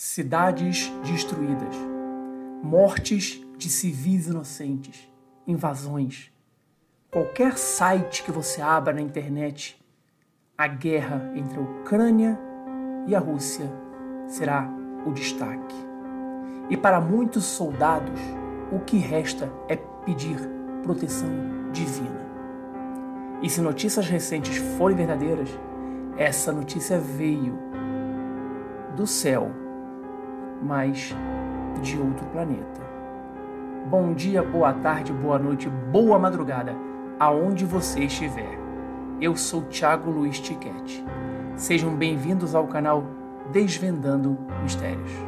cidades destruídas, mortes de civis inocentes, invasões. Qualquer site que você abra na internet, a guerra entre a Ucrânia e a Rússia será o destaque. E para muitos soldados, o que resta é pedir proteção divina. E se notícias recentes forem verdadeiras, essa notícia veio do céu, mas de outro planeta. Bom dia, boa tarde, boa noite, boa madrugada, aonde você estiver. Eu sou Thiago Luiz Tiquete. Sejam bem-vindos ao canal Desvendando Mistérios.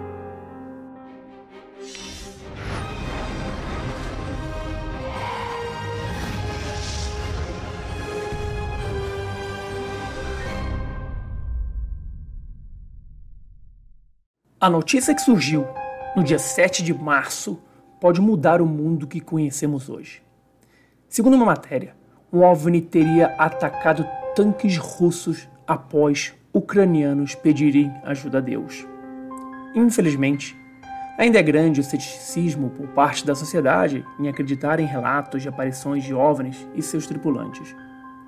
A notícia que surgiu no dia 7 de março pode mudar o mundo que conhecemos hoje. Segundo uma matéria, um OVNI teria atacado tanques russos após ucranianos pedirem ajuda a Deus. Infelizmente, ainda é grande o ceticismo por parte da sociedade em acreditar em relatos de aparições de OVNIs e seus tripulantes.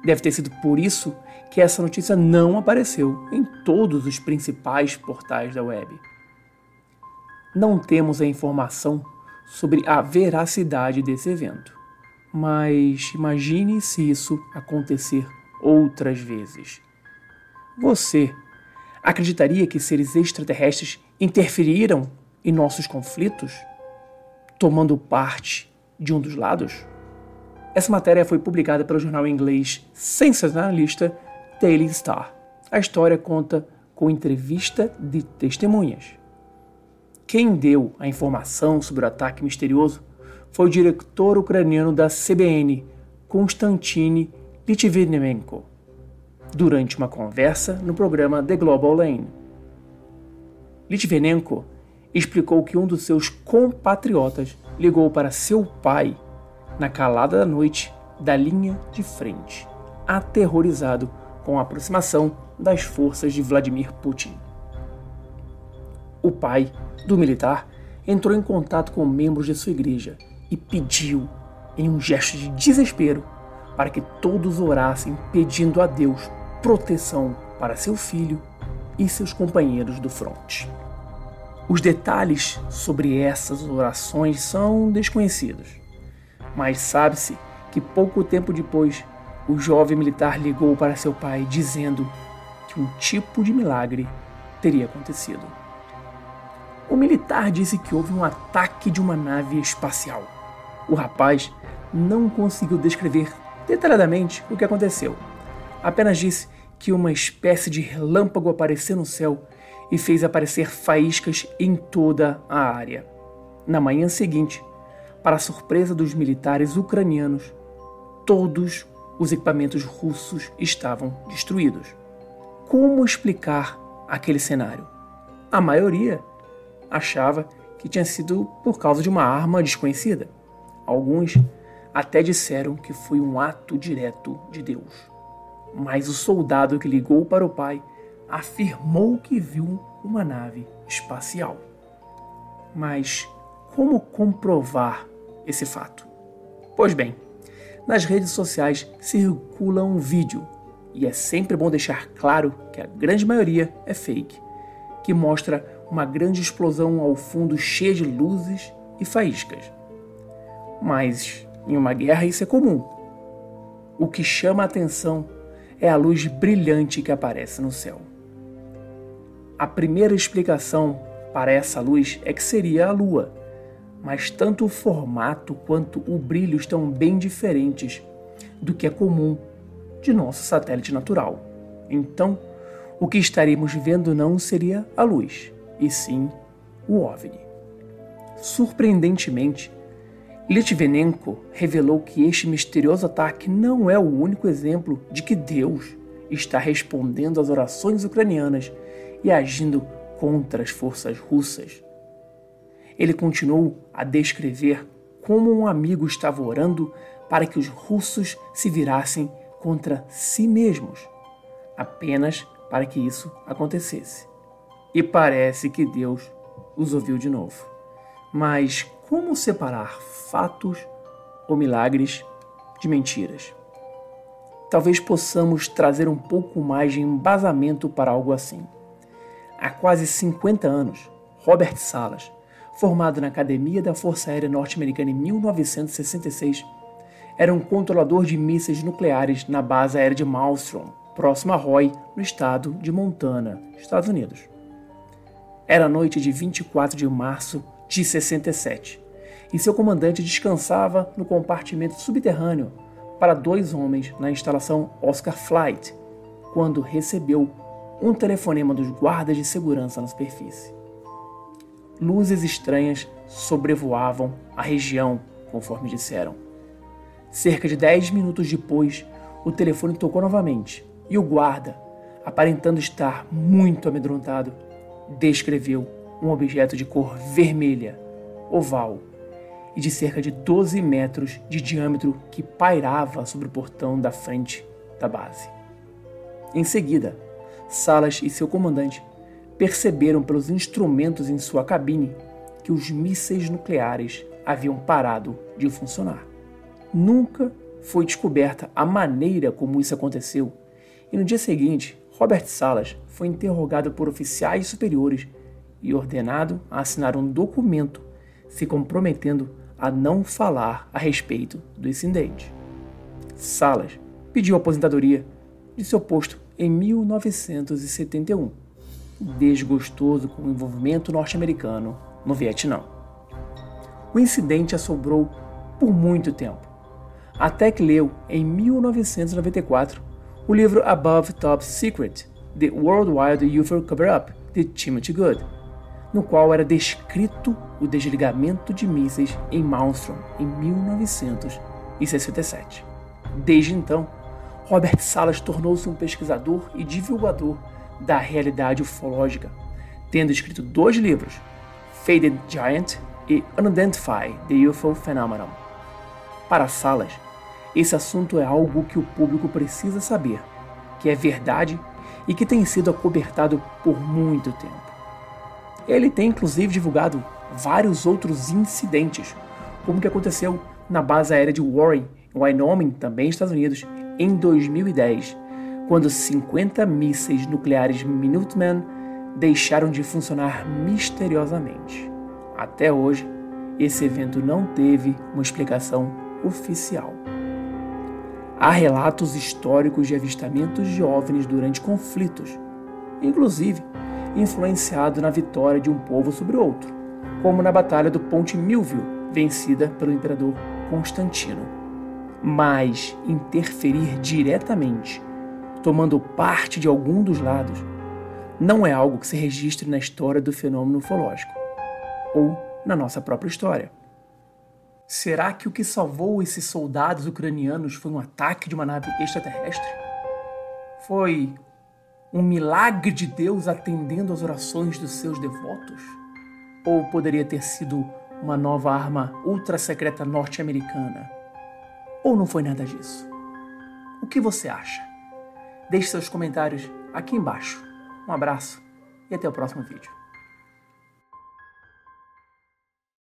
Deve ter sido por isso que essa notícia não apareceu em todos os principais portais da web não temos a informação sobre a veracidade desse evento. Mas imagine se isso acontecer outras vezes. Você acreditaria que seres extraterrestres interferiram em nossos conflitos, tomando parte de um dos lados? Essa matéria foi publicada pelo jornal inglês sensacionalista Daily Star. A história conta com entrevista de testemunhas. Quem deu a informação sobre o ataque misterioso foi o diretor ucraniano da CBN, Konstantin Litvinenko, durante uma conversa no programa The Global Lane. Litvinenko explicou que um dos seus compatriotas ligou para seu pai na calada da noite da linha de frente, aterrorizado com a aproximação das forças de Vladimir Putin. O pai do militar entrou em contato com membros de sua igreja e pediu, em um gesto de desespero, para que todos orassem pedindo a Deus proteção para seu filho e seus companheiros do fronte. Os detalhes sobre essas orações são desconhecidos, mas sabe-se que pouco tempo depois o jovem militar ligou para seu pai dizendo que um tipo de milagre teria acontecido. O militar disse que houve um ataque de uma nave espacial. O rapaz não conseguiu descrever detalhadamente o que aconteceu. Apenas disse que uma espécie de relâmpago apareceu no céu e fez aparecer faíscas em toda a área. Na manhã seguinte, para surpresa dos militares ucranianos, todos os equipamentos russos estavam destruídos. Como explicar aquele cenário? A maioria achava que tinha sido por causa de uma arma desconhecida. Alguns até disseram que foi um ato direto de Deus. Mas o soldado que ligou para o pai afirmou que viu uma nave espacial. Mas como comprovar esse fato? Pois bem, nas redes sociais circula um vídeo, e é sempre bom deixar claro que a grande maioria é fake, que mostra uma grande explosão ao fundo cheia de luzes e faíscas. Mas em uma guerra isso é comum. O que chama a atenção é a luz brilhante que aparece no céu. A primeira explicação para essa luz é que seria a Lua, mas tanto o formato quanto o brilho estão bem diferentes do que é comum de nosso satélite natural. Então, o que estaríamos vendo não seria a luz, e sim o OVNI. Surpreendentemente, Litvinenko revelou que este misterioso ataque não é o único exemplo de que Deus está respondendo às orações ucranianas e agindo contra as forças russas. Ele continuou a descrever como um amigo estava orando para que os russos se virassem contra si mesmos, apenas para que isso acontecesse. E parece que Deus os ouviu de novo. Mas como separar fatos ou milagres de mentiras? Talvez possamos trazer um pouco mais de embasamento para algo assim. Há quase 50 anos, Robert Salas, formado na Academia da Força Aérea Norte-Americana em 1966, era um controlador de mísseis nucleares na base aérea de Malmstrom, próximo a Roy, no estado de Montana, Estados Unidos. Era a noite de 24 de março de 67 e seu comandante descansava no compartimento subterrâneo para dois homens na instalação Oscar Flight, quando recebeu um telefonema dos guardas de segurança na superfície. Luzes estranhas sobrevoavam a região, conforme disseram. Cerca de dez minutos depois, o telefone tocou novamente e o guarda, aparentando estar muito amedrontado, descreveu um objeto de cor vermelha, oval e de cerca de 12 metros de diâmetro que pairava sobre o portão da frente da base. Em seguida, Salas e seu comandante perceberam pelos instrumentos em sua cabine que os mísseis nucleares haviam parado de funcionar. Nunca foi descoberta a maneira como isso aconteceu, e no dia seguinte, Robert Salas foi interrogado por oficiais superiores e ordenado a assinar um documento se comprometendo a não falar a respeito do incidente. Salas pediu aposentadoria de seu posto em 1971, desgostoso com o envolvimento norte-americano no Vietnã. O incidente assombrou por muito tempo, até que leu em 1994 o livro Above Top Secret: The Worldwide UFO Cover-Up de Timothy Good no qual era descrito o desligamento de mísseis em Malmstrom em 1967. Desde então, Robert Salas tornou-se um pesquisador e divulgador da realidade ufológica, tendo escrito dois livros, Faded Giant e Unidentify the UFO Phenomenon. Para Salas, esse assunto é algo que o público precisa saber, que é verdade e que tem sido acobertado por muito tempo. Ele tem inclusive divulgado vários outros incidentes, como o que aconteceu na base aérea de Warren, em Wyoming, também Estados Unidos, em 2010, quando 50 mísseis nucleares Minuteman deixaram de funcionar misteriosamente. Até hoje, esse evento não teve uma explicação oficial. Há relatos históricos de avistamentos de OVNIs durante conflitos, inclusive influenciado na vitória de um povo sobre outro, como na Batalha do Ponte Milvio, vencida pelo imperador Constantino. Mas interferir diretamente, tomando parte de algum dos lados, não é algo que se registre na história do fenômeno ufológico ou na nossa própria história. Será que o que salvou esses soldados ucranianos foi um ataque de uma nave extraterrestre? Foi um milagre de Deus atendendo às orações dos seus devotos? Ou poderia ter sido uma nova arma ultra secreta norte-americana? Ou não foi nada disso? O que você acha? Deixe seus comentários aqui embaixo. Um abraço e até o próximo vídeo.